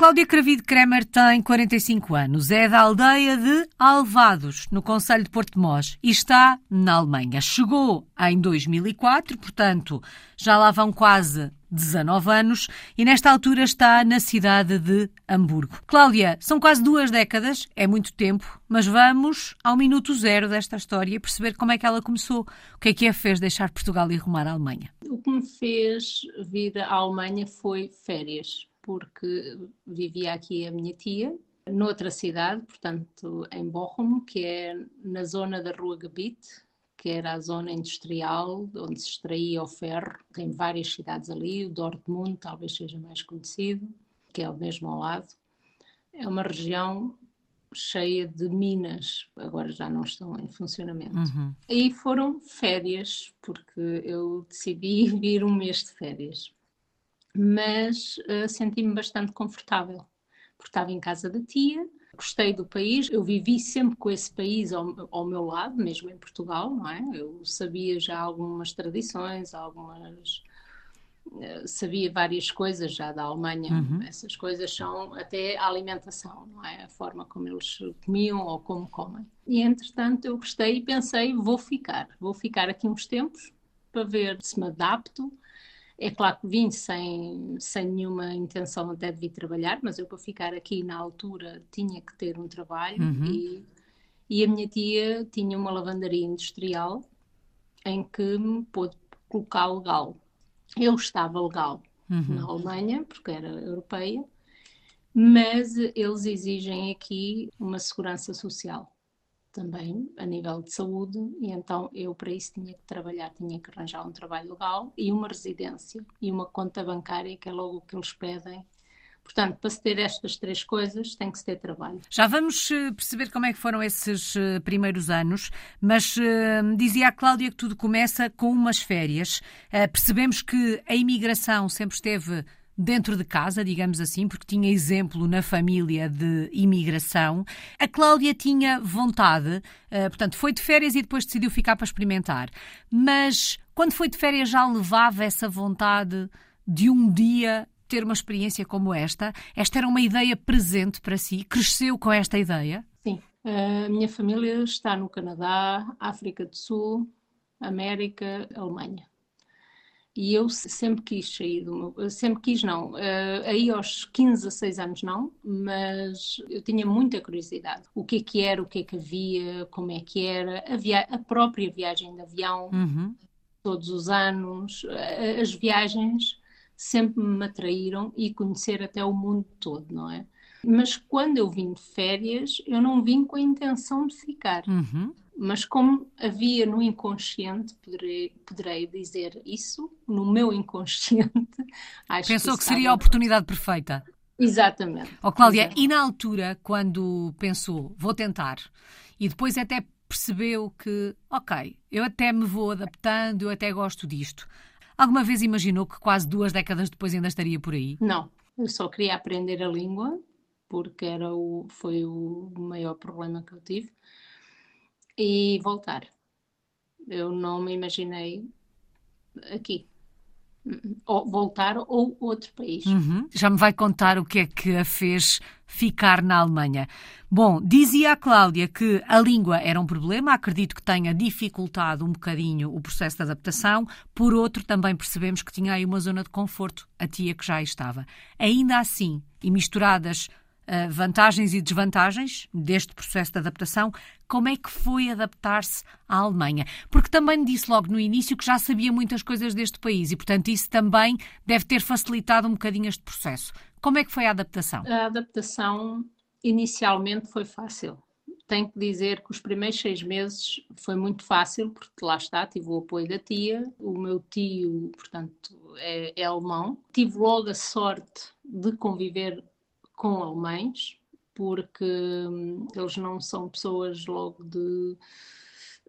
Cláudia Cravido Kremer tem 45 anos, é da aldeia de Alvados, no Conselho de Porto de Mós, e está na Alemanha. Chegou em 2004, portanto, já lá vão quase 19 anos e nesta altura está na cidade de Hamburgo. Cláudia, são quase duas décadas, é muito tempo, mas vamos ao minuto zero desta história e perceber como é que ela começou. O que é que a fez deixar Portugal e rumar à Alemanha? O que me fez vir à Alemanha foi férias, porque vivia aqui a minha tia, noutra cidade, portanto em Bochum, que é na zona da Rua Gebiet, que era a zona industrial onde se extraía o ferro. Tem várias cidades ali, o Dortmund talvez seja mais conhecido, que é o mesmo ao lado. É uma região cheia de minas, agora já não estão em funcionamento. Uhum. E foram férias, porque eu decidi vir um mês de férias. Mas uh, senti-me bastante confortável, porque estava em casa da tia, gostei do país, eu vivi sempre com esse país ao, ao, meu lado, mesmo em Portugal, não é? Eu sabia já algumas tradições, algumas. Eh, sabia várias coisas já da Alemanha, uhum. essas coisas são até a alimentação, não é? A forma como eles comiam ou como comem. E entretanto eu gostei e pensei, vou ficar, vou ficar aqui uns tempos para ver se me adapto, é claro que vim sem, sem nenhuma intenção até de vir trabalhar, mas eu para ficar aqui na altura tinha que ter um trabalho uhum. e, e a minha tia tinha uma lavandaria industrial em que me pôde colocar legal. Eu estava legal uhum. na Alemanha, porque era europeia, mas eles exigem aqui uma segurança social também a nível de saúde e então eu para isso tinha que trabalhar, tinha que arranjar um trabalho legal e uma residência e uma conta bancária que é logo o que eles pedem. Portanto, para se ter estas três coisas, tem que se ter trabalho. Já vamos eh, perceber como é que foram esses eh, primeiros anos, mas uh, dizia a Cláudia que tudo começa com umas férias. Percebemos que a imigração sempre esteve dentro de casa, digamos assim, porque tinha exemplo na família de imigração. A Cláudia tinha vontade, uh, portanto, foi de férias e depois decidiu ficar para experimentar. Mas quando foi de férias já levava essa vontade de um dia ter uma experiência como esta? Esta era uma ideia presente para si? Cresceu com esta ideia? Sim. A minha família está no Canadá, África do Sul, América, Alemanha. E eu sempre quis sair do meu. Sempre quis, não. Uh, aí aos 15, 16 anos, não, mas eu tinha muita curiosidade. O que é que era, o que é que havia, como é que era, a, via... a própria viagem de avião, uhum. todos os anos, as viagens sempre me atraíram e conhecer até o mundo todo, não é? Mas quando eu vim de férias, eu não vim com a intenção de ficar. Uhum. Mas como havia no inconsciente, poderei, poderei dizer isso, no meu inconsciente. Pensou que, que seria a oportunidade perfeita. Exatamente. Oh, Cláudia, Exatamente. e na altura, quando pensou, vou tentar, e depois até percebeu que, ok, eu até me vou adaptando, eu até gosto disto. Alguma vez imaginou que quase duas décadas depois ainda estaria por aí? Não, eu só queria aprender a língua, porque era o, foi o maior problema que eu tive e voltar. Eu não me imaginei aqui. Ou voltar ou outro país. Uhum. Já me vai contar o que é que a fez ficar na Alemanha. Bom, dizia a Cláudia que a língua era um problema, acredito que tenha dificultado um bocadinho o processo de adaptação. Por outro, também percebemos que tinha aí uma zona de conforto, a tia que já estava. Ainda assim, e misturadas vantagens e desvantagens deste processo de adaptação. Como é que foi adaptar-se à Alemanha? Porque também disse logo no início que já sabia muitas coisas deste país e, portanto, isso também deve ter facilitado um bocadinho este processo. Como é que foi a adaptação? A adaptação inicialmente foi fácil. Tenho que dizer que os primeiros seis meses foi muito fácil, porque lá está, tive o apoio da tia, o meu tio, portanto, é, é alemão. Tive logo a sorte de conviver com alemães, porque hum, eles não são pessoas logo de,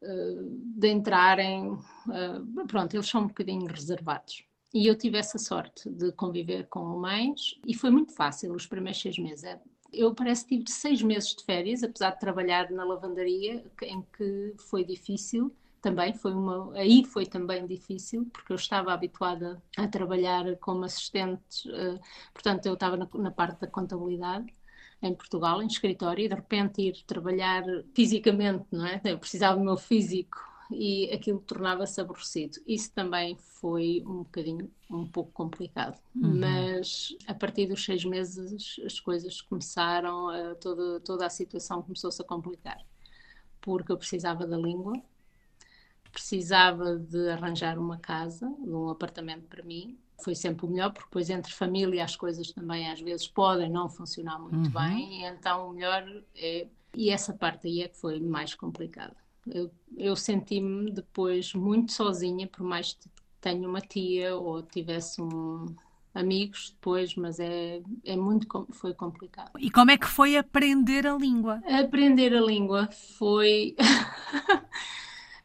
uh, de entrarem. Uh, pronto, eles são um bocadinho reservados. E eu tive essa sorte de conviver com alemães e foi muito fácil os primeiros seis meses. É, eu parece que tive seis meses de férias, apesar de trabalhar na lavandaria, em que foi difícil, também foi uma, aí foi também difícil, porque eu estava habituada a trabalhar como assistente, uh, portanto eu estava na, na, parte da contabilidade em Portugal, em escritório, e de repente ir trabalhar fisicamente, não é? Eu precisava do meu físico e aquilo tornava-se aborrecido. Isso também foi um bocadinho, um pouco complicado. Uhum. Mas a partir dos seis meses as coisas começaram, a, toda, toda a situação começou-se a complicar. Porque eu precisava da língua, precisava de arranjar uma casa, um apartamento para mim. Foi sempre o melhor, porque depois entre família as coisas também às vezes podem não funcionar muito uhum. bem, e então o melhor é. E essa parte aí é que foi mais complicada. Eu, eu senti-me depois muito sozinha, por mais que tenha uma tia ou tivesse um, amigos depois, mas é, é muito foi complicado. E como é que foi aprender a língua? Aprender a língua foi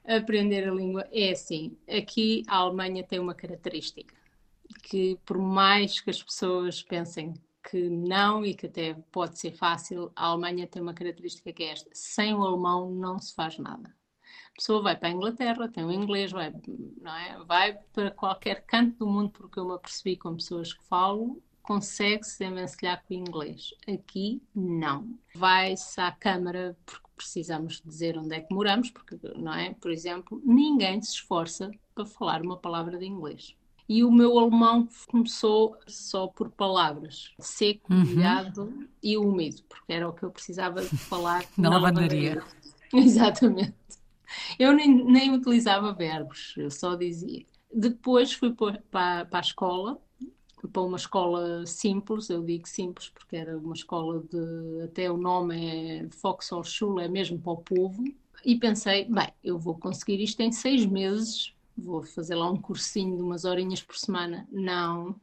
aprender a língua é assim. Aqui a Alemanha tem uma característica que por mais que as pessoas pensem que não e que até pode ser fácil, a Alemanha tem uma característica que é esta: sem o alemão não se faz nada. A pessoa vai para a Inglaterra, tem o inglês, vai, não é? vai para qualquer canto do mundo, porque eu me apercebi com pessoas que falam, consegue-se desenvencilhar com o inglês. Aqui, não. Vai-se à Câmara, porque precisamos dizer onde é que moramos, porque, não é? Por exemplo, ninguém se esforça para falar uma palavra de inglês e o meu alemão começou só por palavras, seco, uhum. molhado e úmido, porque era o que eu precisava de falar na, lavandaria. Exatamente. Eu nem, nem utilizava verbos, eu só dizia. Depois fui para, para a escola, para uma escola simples, eu digo simples porque era uma escola de, até o nome é Foxhall é mesmo para o povo, e pensei, bem, eu vou conseguir isto em seis meses, vou fazer lá um cursinho de umas horinhas por semana. Não,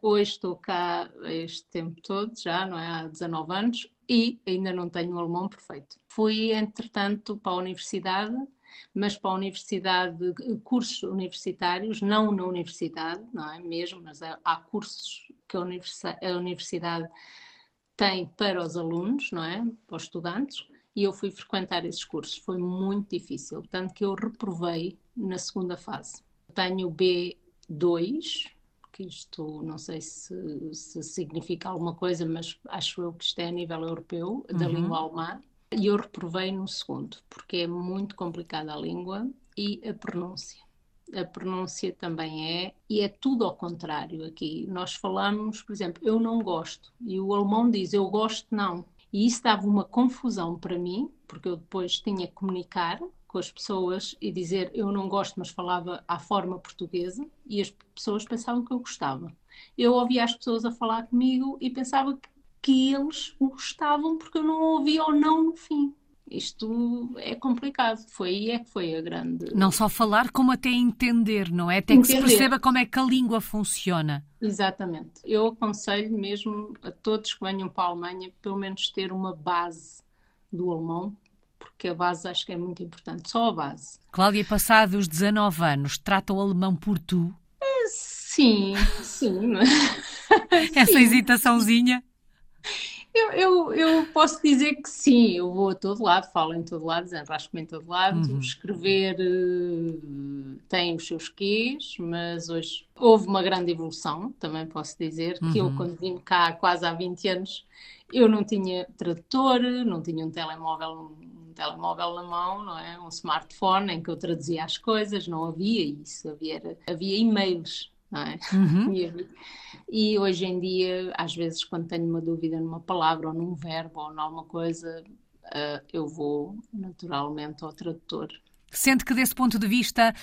hoje estou cá este tempo todo, já, não é? Há 19 anos, e ainda não tenho o alemão perfeito. Fui, entretanto, para a universidade, mas para a universidade, cursos universitários, não na universidade, não é mesmo, mas há cursos que a universidade, a universidade tem para os alunos, não é? Para os estudantes, e eu fui frequentar esses cursos. Foi muito difícil, tanto que eu reprovei na segunda fase. Tenho B2, que isto não sei se, se, significa alguma coisa, mas acho eu que isto é a nível europeu, da uhum. língua alemã, e eu reprovei no segundo, porque é muito complicada a língua e a pronúncia. A pronúncia também é, e é tudo ao contrário aqui. Nós falamos, por exemplo, eu não gosto, e o alemão diz eu gosto não. E isso dava uma confusão para mim, porque eu depois tinha que comunicar com as pessoas e dizer eu não gosto, mas falava à forma portuguesa e as pessoas pensavam que eu gostava. Eu ouvia as pessoas a falar comigo e pensava que eles gostavam porque eu não ouvia ou não no fim. Isto é complicado. Foi aí é que foi a grande. Não só falar, como até entender, não é? Até entender. que se perceba como é que a língua funciona. Exatamente. Eu aconselho mesmo a todos que venham para a Alemanha, pelo menos ter uma base do alemão, porque a base acho que é muito importante, só a base. Cláudia, passados os 19 anos, trata o alemão por tu? É, sim, sim. Essa sim. hesitaçãozinha? Eu, eu, eu, posso dizer que sim, eu vou a todo lado, falo em todo lado, desenrasco-me em todo lado, uhum. escrever uh, tem os seus quês, mas hoje houve uma grande evolução, também posso dizer, uhum. que eu uhum. quando vim cá quase há 20 anos, eu não tinha tradutor, não tinha um telemóvel, um telemóvel na mão, não é? Um smartphone em que eu traduzia as coisas, não havia isso, havia, havia e-mails não é? Uhum. E hoje em dia, às vezes, quando tenho uma dúvida numa palavra ou num verbo ou numa coisa, uh, eu vou naturalmente ao tradutor. Sente que, desse ponto de vista,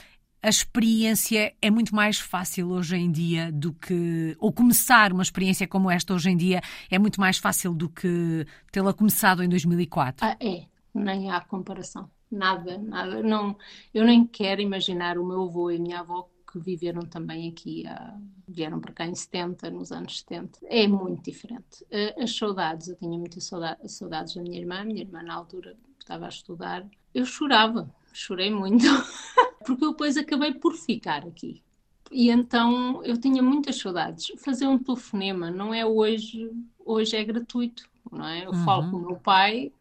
a experiência é muito mais fácil hoje em dia do que. Ou começar uma experiência como esta hoje em dia é muito mais fácil do que tê-la começado em 2004? Ah, é, nem há comparação. Nada, nada. Não, eu nem quero imaginar o meu avô e a minha avó que viveram também aqui, uh, vieram para cá em 70, nos anos 70. É muito diferente. Uh, as saudades, eu tinha muitas saudades, saudades da minha irmã, minha irmã na altura estava a estudar. Eu chorava, chorei muito, porque eu depois acabei por ficar aqui. E então eu tinha muitas saudades. Fazer um telefonema não é hoje, hoje é gratuito, não é? Eu uhum. falo com o meu pai,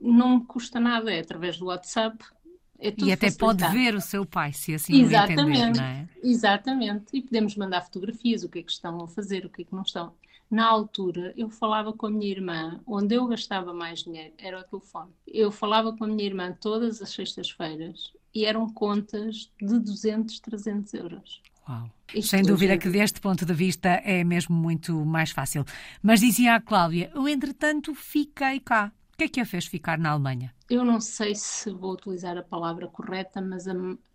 não me custa nada, é através do WhatsApp, É e até pode ver o seu pai, se assim Exatamente. o entender, não é? Exatamente. E podemos mandar fotografias, o que é que estão a fazer, o que é que não estão. Na altura, eu falava com a minha irmã, onde eu gastava mais dinheiro era o telefone. Eu falava com a minha irmã todas as sextas-feiras e eram contas de 200, 300 euros. Uau. Isto Sem dúvida que deste ponto de vista é mesmo muito mais fácil. Mas dizia a Cláudia, eu entretanto fiquei cá. O que é que a fez ficar na Alemanha? Eu não sei se vou utilizar a palavra correta, mas a,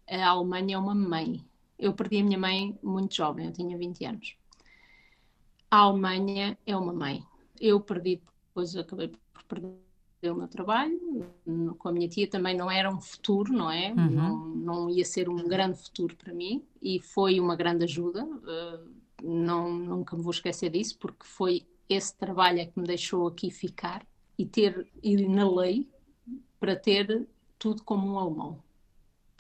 a Alemanha é uma mãe. Eu perdi a minha mãe muito jovem, eu tinha 20 anos. A Alemanha é uma mãe. Eu perdi, depois acabei por perder o meu trabalho, com a minha tia também não era um futuro, não é? Uhum. Não, não ia ser um grande futuro para mim e foi uma grande ajuda. Uh, não, nunca me vou esquecer disso, porque foi esse trabalho é que me deixou aqui ficar e ter ir na lei para ter tudo como um alemão.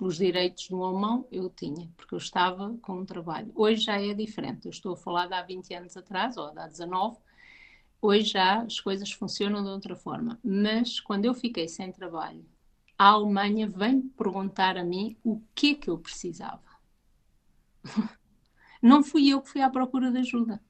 Os direitos de um alemão eu tinha, porque eu estava com um trabalho. Hoje já é diferente, eu estou a falar de há 20 anos atrás, ou de há 19, Hoje já as coisas funcionam de outra forma. Mas quando eu fiquei sem trabalho, a Alemanha vem perguntar a mim o que é que eu precisava. Não fui eu que fui à procura de ajuda.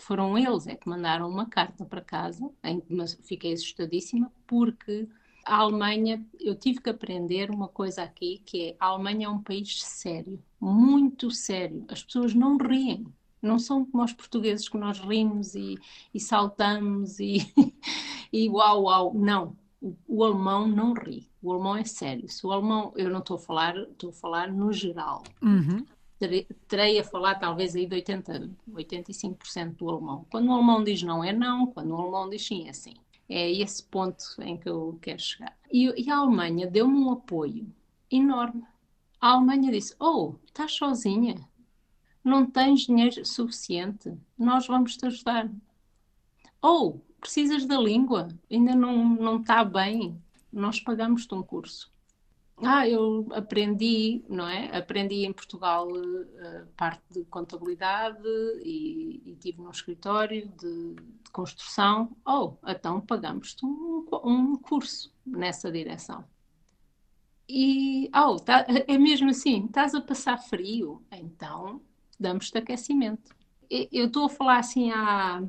Foram eles é que mandaram uma carta para casa, em que fiquei assustadíssima, porque a Alemanha, eu tive que aprender uma coisa aqui, que é a Alemanha é um país sério, muito sério. As pessoas não riem. Não são como os portugueses que nós rimos e, e saltamos e, e uau, uau. Não. O, o, alemão não ri. O alemão é sério. Se o alemão, eu não estou a falar, estou a falar no geral. Uhum. Terei, a falar talvez aí de 80, 85% do alemão. Quando o alemão diz não é não, quando o alemão diz sim é sim. É esse ponto em que eu quero chegar. E, e a Alemanha deu-me um apoio enorme. A Alemanha disse: Oh, estás sozinha? não tens dinheiro suficiente, nós vamos te ajudar. Ou precisas da língua, ainda não, não está bem, nós pagamos-te um curso. Ah, eu aprendi, não é? Aprendi em Portugal uh, parte de contabilidade e, e tive num escritório de, de construção. Oh, então pagamos-te um, um curso nessa direção. E, oh, tá, é mesmo assim, estás a passar frio, então damos-te aquecimento. Eu estou a falar assim à,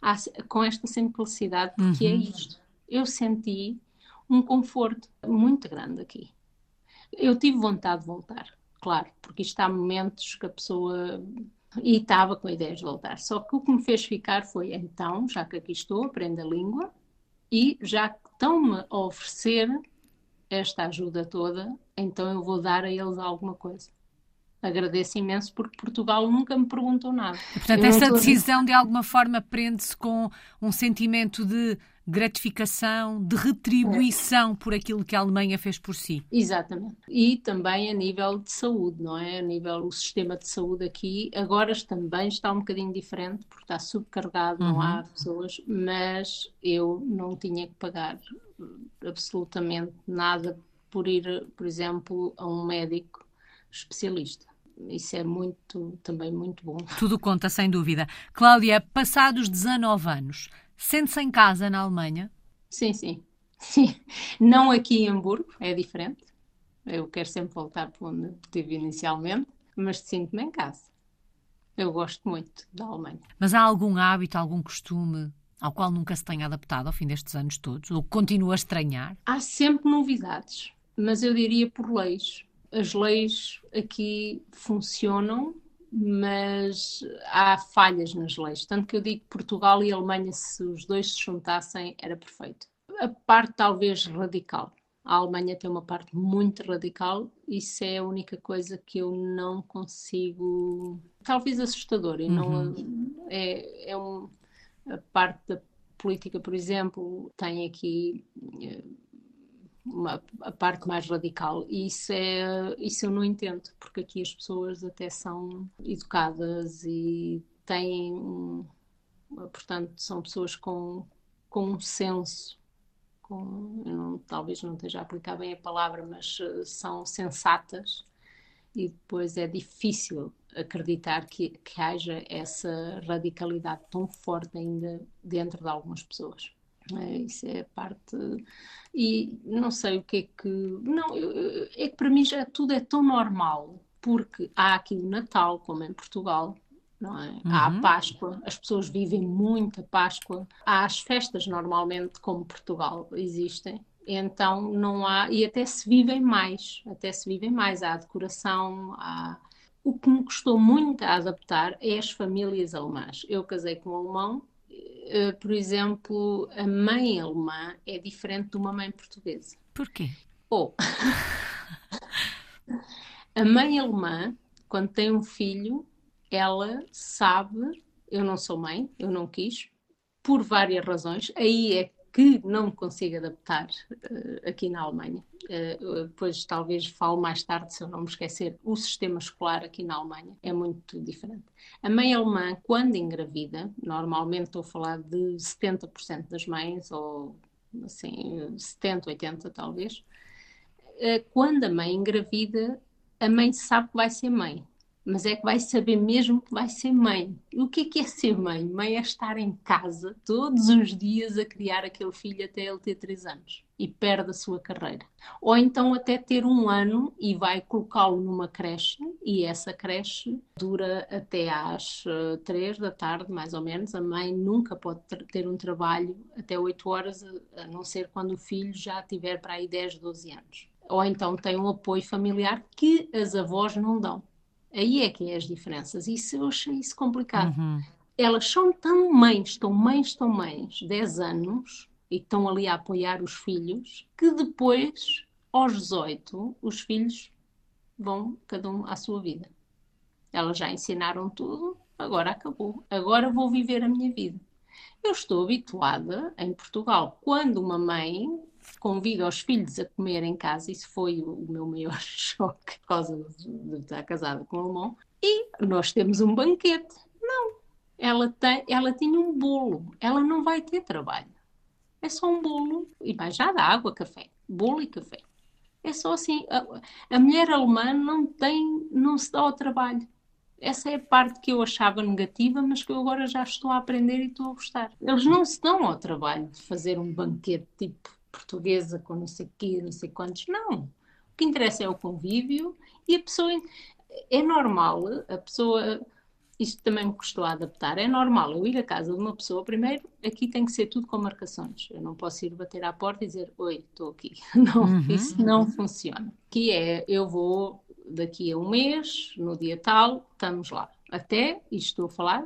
à, com esta simplicidade porque é uhum. é isto. Eu senti um conforto muito grande aqui. Eu tive vontade de voltar, claro, porque isto há momentos que a pessoa. E estava com ideias de voltar. Só que o que me fez ficar foi: então, já que aqui estou, aprendo a língua e já que estão-me a oferecer esta ajuda toda, então eu vou dar a eles alguma coisa agradeço imenso porque Portugal nunca me perguntou nada. Portanto, Eu essa decisão de alguma forma prende-se com um sentimento de gratificação, de retribuição é. por aquilo que a Alemanha fez por si. Exatamente. E também a nível de saúde, não é? A nível do sistema de saúde aqui, agora também está um bocadinho diferente, porque está subcarregado, uhum. não há uhum. pessoas, mas eu não tinha que pagar absolutamente nada por ir, por exemplo, a um médico especialista. Isso é muito, também muito bom. Tudo conta, sem dúvida. Cláudia, passados 19 anos, sente-se em casa na Alemanha? Sim, sim. Sim. Não aqui em Hamburgo, é diferente. Eu quero sempre voltar para onde estive inicialmente, mas sinto-me em casa. Eu gosto muito da Alemanha. Mas há algum hábito, algum costume ao qual nunca se tenha adaptado ao fim destes anos todos? Ou continua a estranhar? Há sempre novidades, mas eu diria por leis as leis aqui funcionam, mas há falhas nas leis. Tanto que eu digo que Portugal e Alemanha, se os dois se juntassem, era perfeito. A parte talvez radical. A Alemanha tem uma parte muito radical, isso é a única coisa que eu não consigo. Talvez assustador, e não uhum. é, é um, a parte da política, por exemplo, tem aqui eh, uma, a parte mais radical. E isso, é, isso eu não entendo, porque aqui as pessoas até são educadas e têm, portanto, são pessoas com, com um senso. Com, não, talvez não esteja a aplicar bem a palavra, mas uh, são sensatas e depois é difícil acreditar que, que haja essa radicalidade tão forte ainda dentro de algumas pessoas. É, isso é parte. E não sei o que é que. Não, é que para mim já tudo é tão normal, porque há aqui o Natal, como em Portugal, não é? Uhum. Há a Páscoa, as pessoas vivem muito a Páscoa. Há as festas, normalmente, como Portugal, existem. Então não há, e até se vivem mais, até se vivem mais. Há a decoração, há. O que me custou muito a adaptar é as famílias alemãs. Eu casei com um alemão eh, por exemplo, a mãe alemã é diferente de uma mãe portuguesa. Porquê? Ou a mãe alemã, quando tem um filho, ela sabe, eu não sou mãe, eu não quis, por várias razões. Aí é que não me consigo adaptar uh, aqui na Alemanha. Uh, depois talvez falo mais tarde, se eu não me esquecer, o sistema escolar aqui na Alemanha é muito diferente. A mãe alemã, quando engravida, normalmente estou a falar de 70% das mães, ou assim, 70, 80 talvez, uh, quando a mãe engravida, a mãe sabe que vai ser mãe mas é que vai saber mesmo que vai ser mãe. E o que é, que é ser mãe? Mãe é estar em casa todos os dias a criar aquele filho até ele ter 3 anos e perde a sua carreira. Ou então até ter um ano e vai colocá-lo numa creche e essa creche dura até às 3 eh, da tarde, mais ou menos. A mãe nunca pode ter um trabalho até 8 horas, a não ser quando o filho já tiver para aí 10, 12 anos. Ou então tem um apoio familiar que as avós não dão. Aí é que é as diferenças. Isso eu achei isso complicado. Uhum. Elas são tão mães, tão mães, tão mães, 10 anos, e estão ali a apoiar os filhos, que depois, aos 18, os filhos vão cada um à sua vida. Elas já ensinaram tudo, agora acabou. Agora vou viver a minha vida. Eu estou habituada em Portugal, quando uma mãe convido os filhos a comer em casa, isso foi o, meu maior choque por causa de, estar casada com o alemão, e nós temos um banquete. Não, ela, tem, ela tinha um bolo, ela não vai ter trabalho. É só um bolo e mais nada, água, café, bolo e café. É só assim, a, a mulher alemã não tem, não se dá ao trabalho. Essa é a parte que eu achava negativa, mas que eu agora já estou a aprender e estou a gostar. Eles não se dão ao trabalho de fazer um banquete tipo portuguesa com não sei o quê, não sei quantos. Não. O que interessa é o convívio e a pessoa. É normal, a pessoa. Isto também me custou a adaptar. É normal eu ir à casa de uma pessoa, primeiro, aqui tem que ser tudo com marcações. Eu não posso ir bater à porta e dizer, oi, estou aqui. Não, uhum. isso não funciona. Que é, eu vou daqui a um mês, no dia tal, estamos lá. Até, e estou a falar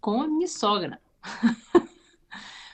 com a minha sogra.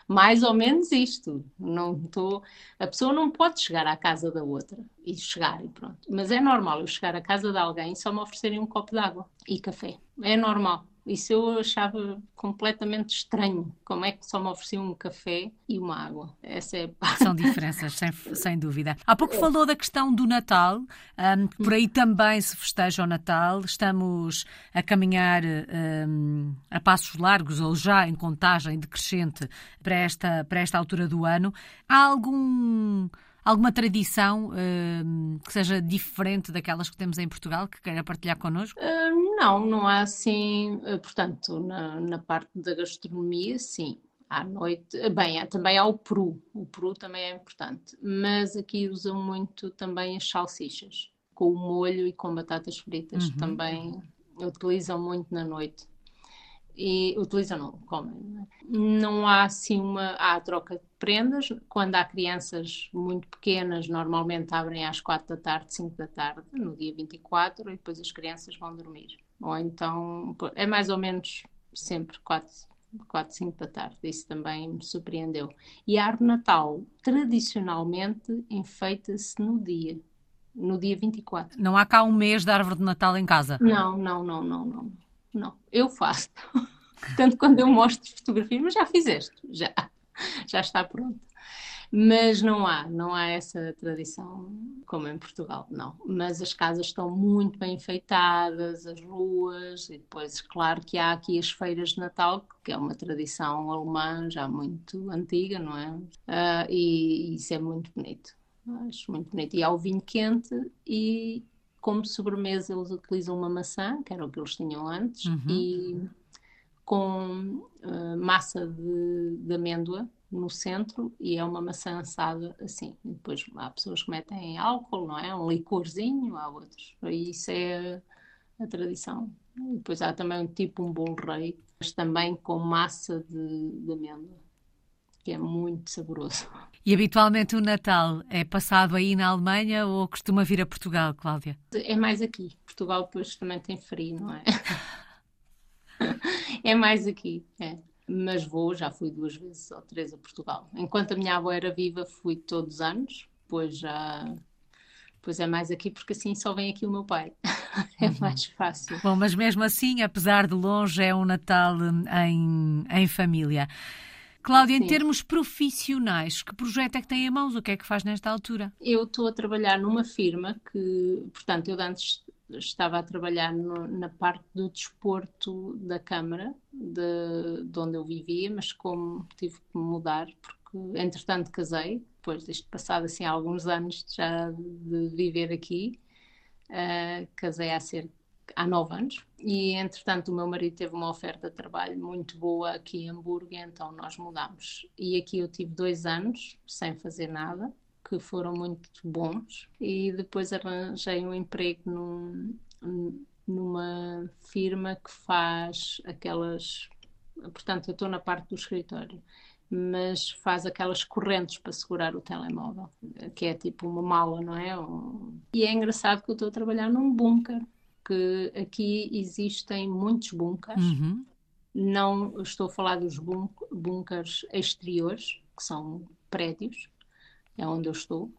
mais ou menos isto. Não estou, a pessoa não pode chegar à casa da outra e chegar e pronto. Mas é normal eu chegar à casa de alguém e só me oferecerem um copo de água e café. É normal. Isso eu achava completamente estranho. Como é que só me ofereciam um café e uma água? Essa é... São diferenças, sem, sem dúvida. Há pouco é. falou da questão do Natal, um, por aí também se festeja o Natal. Estamos a caminhar um, a passos largos ou já em contagem decrescente para esta, para esta altura do ano. Há algum alguma tradição uh, que seja diferente daquelas que temos em Portugal que queira partilhar connosco? Uh, não, não há assim. Uh, portanto, na, na parte da gastronomia, sim. À noite, bem, também há o peru, o peru também é importante, mas aqui usam muito também as salsichas, com o molho e com batatas fritas, uhum. também utilizam muito na noite e utilizam, não comem. Não há assim uma. Há troca de prendas. Quando há crianças muito pequenas, normalmente abrem às 4 da tarde, 5 da tarde, no dia 24, e depois as crianças vão dormir. Ou então é mais ou menos sempre 4, 4 5 da tarde. Isso também me surpreendeu. E a árvore Natal, tradicionalmente, enfeita-se no dia. No dia 24. Não há cá um mês de árvore de Natal em casa? Não, não, não, não, não. Não, eu faço. Tanto quando eu mostro fotografias, mas já fizeste, já, já está pronto. Mas não há, não há essa tradição como em Portugal, não. Mas as casas estão muito bem enfeitadas, as ruas, e depois, claro que há aqui as feiras de Natal, que é uma tradição alemã já muito antiga, não é? Uh, e, e isso é muito bonito, acho muito bonito. E há o vinho quente e como sobremesa eles utilizam uma maçã, que era o que eles tinham antes, uhum. e com uh, massa de, de, amêndoa no centro e é uma maçã assada assim. E depois há pessoas que metem álcool, não é? Um licorzinho, há outros. E isso é a tradição. E depois há também um tipo um bolo rei, mas também com massa de, de amêndoa, que é muito saboroso. E habitualmente o Natal é passado aí na Alemanha ou costuma vir a Portugal, Cláudia? É mais aqui. Portugal depois também tem frio, não é? é mais aqui, é mas vou, já fui duas vezes ou três a Portugal. Enquanto a minha avó era viva, fui todos os anos, depois já. Pois é mais aqui, porque assim só vem aqui o meu pai. é uhum. mais fácil. Bom, mas mesmo assim, apesar de longe, é um Natal em, em família. Cláudia, Sim. em termos profissionais, que projeto é que tem em mãos? O que é que faz nesta altura? Eu estou a trabalhar numa firma que, portanto, eu antes estava a trabalhar no, na parte do desporto da Câmara, de, de, onde eu vivia, mas como tive que mudar, porque entretanto casei, depois deste passado assim alguns anos já de viver aqui, uh, casei há cerca há nove anos e entretanto o meu marido teve uma oferta de trabalho muito boa aqui em Hamburgo, então nós mudámos. E aqui eu tive dois anos sem fazer nada que foram muito bons e depois arranjei um emprego num, numa firma que faz aquelas. Portanto, eu estou na parte do escritório, mas faz aquelas correntes para segurar o telemóvel, que é tipo uma mala, não é? E é engraçado que eu estou a trabalhar num bunker, que aqui existem muitos bunkers. Uhum. Não estou a falar dos bunkers exteriores, que são prédios, é onde eu estou,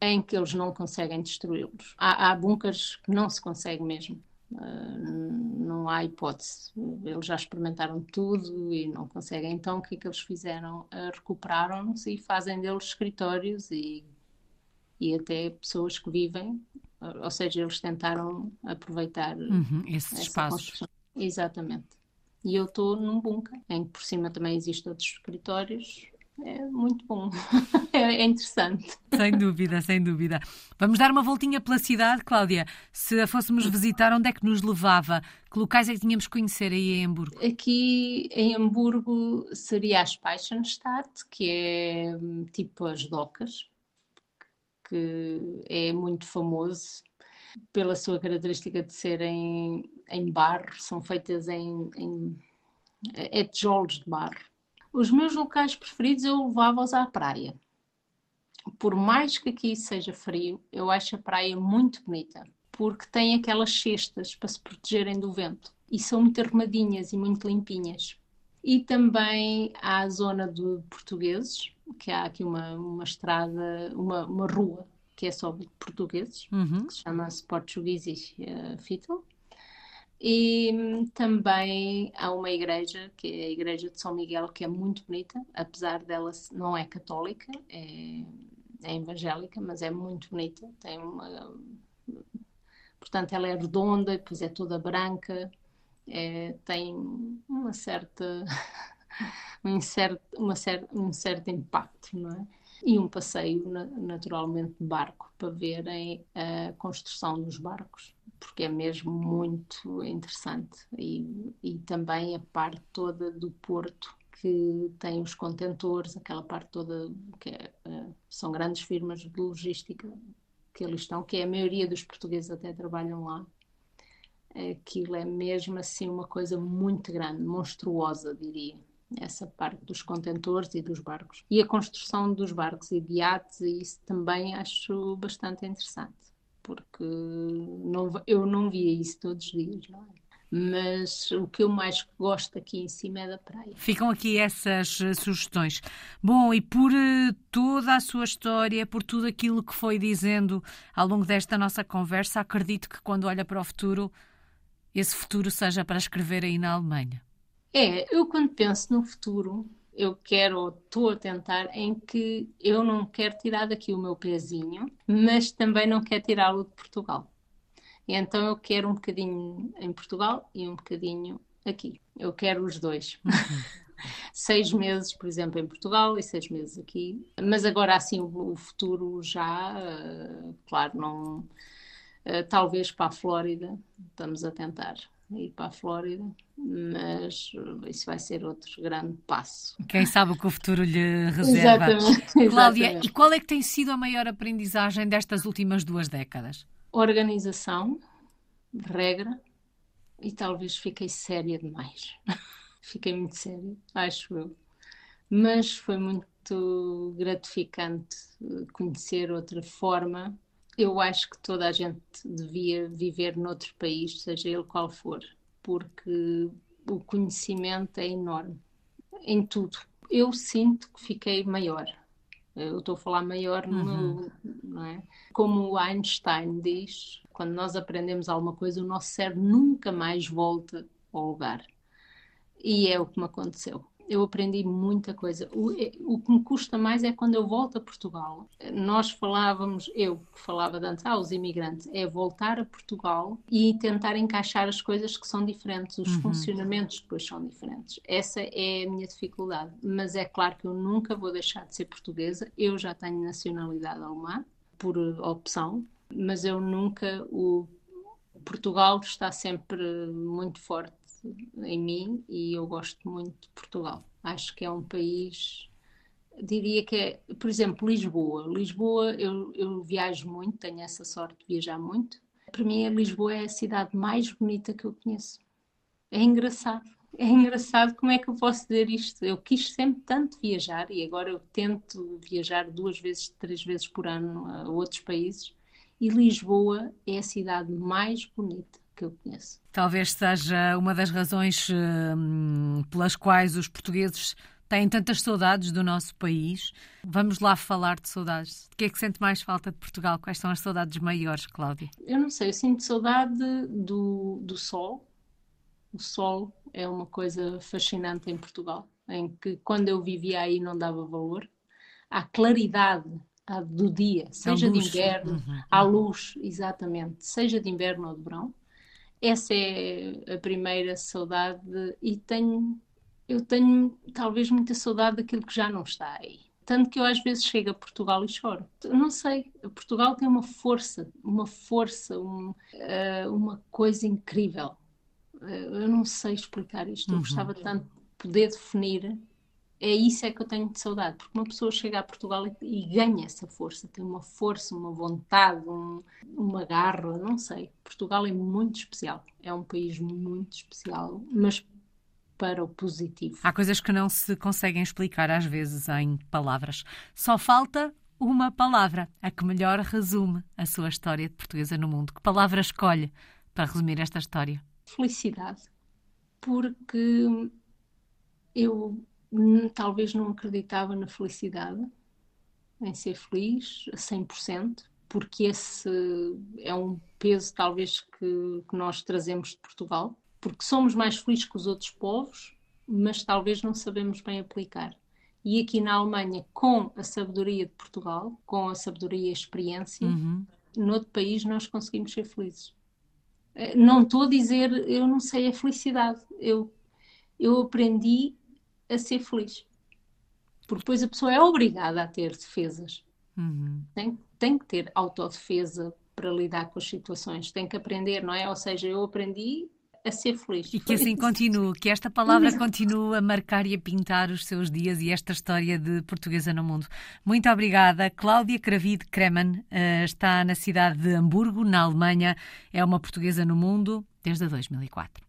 em que eles não conseguem destruí-los. Há, há bunkers que não se consegue mesmo. Uh, não há hipótese. Eles já experimentaram tudo e não conseguem. Então, o que é que eles fizeram? Uh, Recuperaram-nos e fazem deles escritórios e, e até pessoas que vivem. Ou seja, eles tentaram aproveitar uhum, esses espaços. Exatamente. E eu estou num bunker, em que por cima também existem outros escritórios é muito bom, é, é interessante. Sem dúvida, sem dúvida. Vamos dar uma voltinha pela cidade, Cláudia. Se a fôssemos visitar, onde é que nos levava? Que locais é que tínhamos que conhecer aí em Hamburgo? Aqui em Hamburgo seria a Speichenstadt, que é tipo as docas, que é muito famoso pela sua característica de serem em barro, são feitas em, em é tijolos de barro os meus locais preferidos eu levava-os à praia. Por mais que aqui seja frio, eu acho a praia muito bonita, porque tem aquelas cestas para se protegerem do vento e são muito arrumadinhas e muito limpinhas. E também há a zona de portugueses, que há aqui uma, uma estrada, uma, uma rua que é só de portugueses, uhum. que se chama-se Portugueses uh, Fittle. E hum, também há uma igreja, que é a Igreja de São Miguel, que é muito bonita, apesar dela não é católica, é, é evangélica, mas é muito bonita. Tem uma, portanto, ela é redonda, depois é toda branca, é, tem uma certa, um, certo, uma cer um certo impacto, não é? E um passeio, naturalmente, de barco, para verem a construção dos barcos porque é mesmo muito interessante. E, e também a parte toda do porto que tem os contentores, aquela parte toda que é, eh, são grandes firmas de logística que eles estão, que é a maioria dos portugueses até trabalham lá. Aquilo é mesmo assim uma coisa muito grande, monstruosa, diria. Essa parte dos contentores e dos barcos. E a construção dos barcos e de iates, isso também acho bastante interessante porque não, eu não via isso todos os dias, não é? Mas o que eu mais gosto aqui em cima é da praia. Ficam aqui essas uh, sugestões. Bom, e por uh, toda a sua história, por tudo aquilo que foi dizendo ao longo desta nossa conversa, acredito que quando olha para o futuro, esse futuro seja para escrever aí na Alemanha. É, eu quando penso no futuro, eu quero, estou a tentar, em que eu não quero tirar daqui o meu pezinho, mas também não quero tirá-lo de Portugal. E então eu quero um bocadinho em Portugal e um bocadinho aqui. Eu quero os dois. seis meses, por exemplo, em Portugal e seis meses aqui. Mas agora, assim, o, futuro já, uh, claro, não. Uh, talvez para a Flórida, estamos a tentar. Ir para a Flórida, mas isso vai ser outro grande passo. Quem sabe o que o futuro lhe reserva. Exatamente. Cláudia, exatamente. e qual é que tem sido a maior aprendizagem destas últimas duas décadas? Organização, regra, e talvez fiquei séria demais. fiquei muito séria, acho eu. Mas foi muito gratificante conhecer outra forma eu acho que toda a gente devia viver noutro país, seja ele qual for, porque o conhecimento é enorme em tudo. Eu sinto que fiquei maior. Eu estou a falar maior no uhum. não é? Como o Einstein diz, quando nós aprendemos alguma coisa, o nosso cérebro nunca mais volta ao lugar. E é o que me aconteceu eu aprendi muita coisa. O, é, o, que me custa mais é quando eu volto a Portugal. Nós falávamos, eu que falava antes, ah, os imigrantes, é voltar a Portugal e tentar encaixar as coisas que são diferentes, os uhum. funcionamentos depois são diferentes. Essa é a minha dificuldade. Mas é claro que eu nunca vou deixar de ser portuguesa, eu já tenho nacionalidade alemã, por opção, mas eu nunca. O Portugal está sempre muito forte em mim e eu gosto muito de Portugal. Acho que é um país, diria que é, por exemplo, Lisboa. Lisboa, eu, eu viajo muito, tenho essa sorte de viajar muito. Para mim, Lisboa é a cidade mais bonita que eu conheço. É engraçado. É engraçado como é que eu posso dizer isto. Eu quis sempre tanto viajar e agora eu tento viajar duas vezes, três vezes por ano a outros países. E Lisboa é a cidade mais bonita que eu conheço. Talvez seja uma das razões hum, pelas quais os portugueses têm tantas saudades do nosso país. Vamos lá falar de saudades. De que é que sente mais falta de Portugal? Quais são as saudades maiores, Cláudia? Eu não sei, eu sinto saudade do, do sol. O sol é uma coisa fascinante em Portugal, em que quando eu vivia aí não dava valor. A claridade do dia, seja de inverno, uhum. à luz, exatamente, seja de inverno ou de verão, essa é a primeira saudade e tenho, eu tenho talvez muita saudade daquilo que já não está aí. Tanto que eu às vezes chego a Portugal e choro. Eu não sei, Portugal tem uma força, uma força, um, uh, uma coisa incrível. Uh, eu não sei explicar isto. Eu uhum. gostava tanto de poder definir é isso é que eu tenho de saudade, porque uma pessoa chega a Portugal e, e ganha essa força, tem uma força, uma vontade, um, uma garra, não sei. Portugal é muito especial, é um país muito especial, mas para o positivo. Há coisas que não se conseguem explicar às vezes em palavras. Só falta uma palavra, a que melhor resume a sua história de portuguesa no mundo. Que palavra escolhe para resumir esta história? Felicidade. Porque eu talvez não acreditava na felicidade, em ser feliz a 100%, porque esse é um peso talvez que, que nós trazemos de Portugal, porque somos mais felizes que os outros povos, mas talvez não sabemos bem aplicar. E aqui na Alemanha, com a sabedoria de Portugal, com a sabedoria e a experiência, uhum. noutro país nós conseguimos ser felizes. Eh, não estou a dizer, eu não sei a felicidade. Eu, eu aprendi a ser feliz. Porque depois a pessoa é obrigada a ter defesas. Uhum. Tem, tem que ter autodefesa para lidar com as situações. Tem que aprender, não é? Ou seja, eu aprendi a ser feliz. E que assim continue, que esta palavra continue a marcar e a pintar os seus dias e esta história de portuguesa no mundo. Muito obrigada. Cláudia Cravide Kremen uh, está na cidade de Hamburgo, na Alemanha. É uma portuguesa no mundo desde 2004.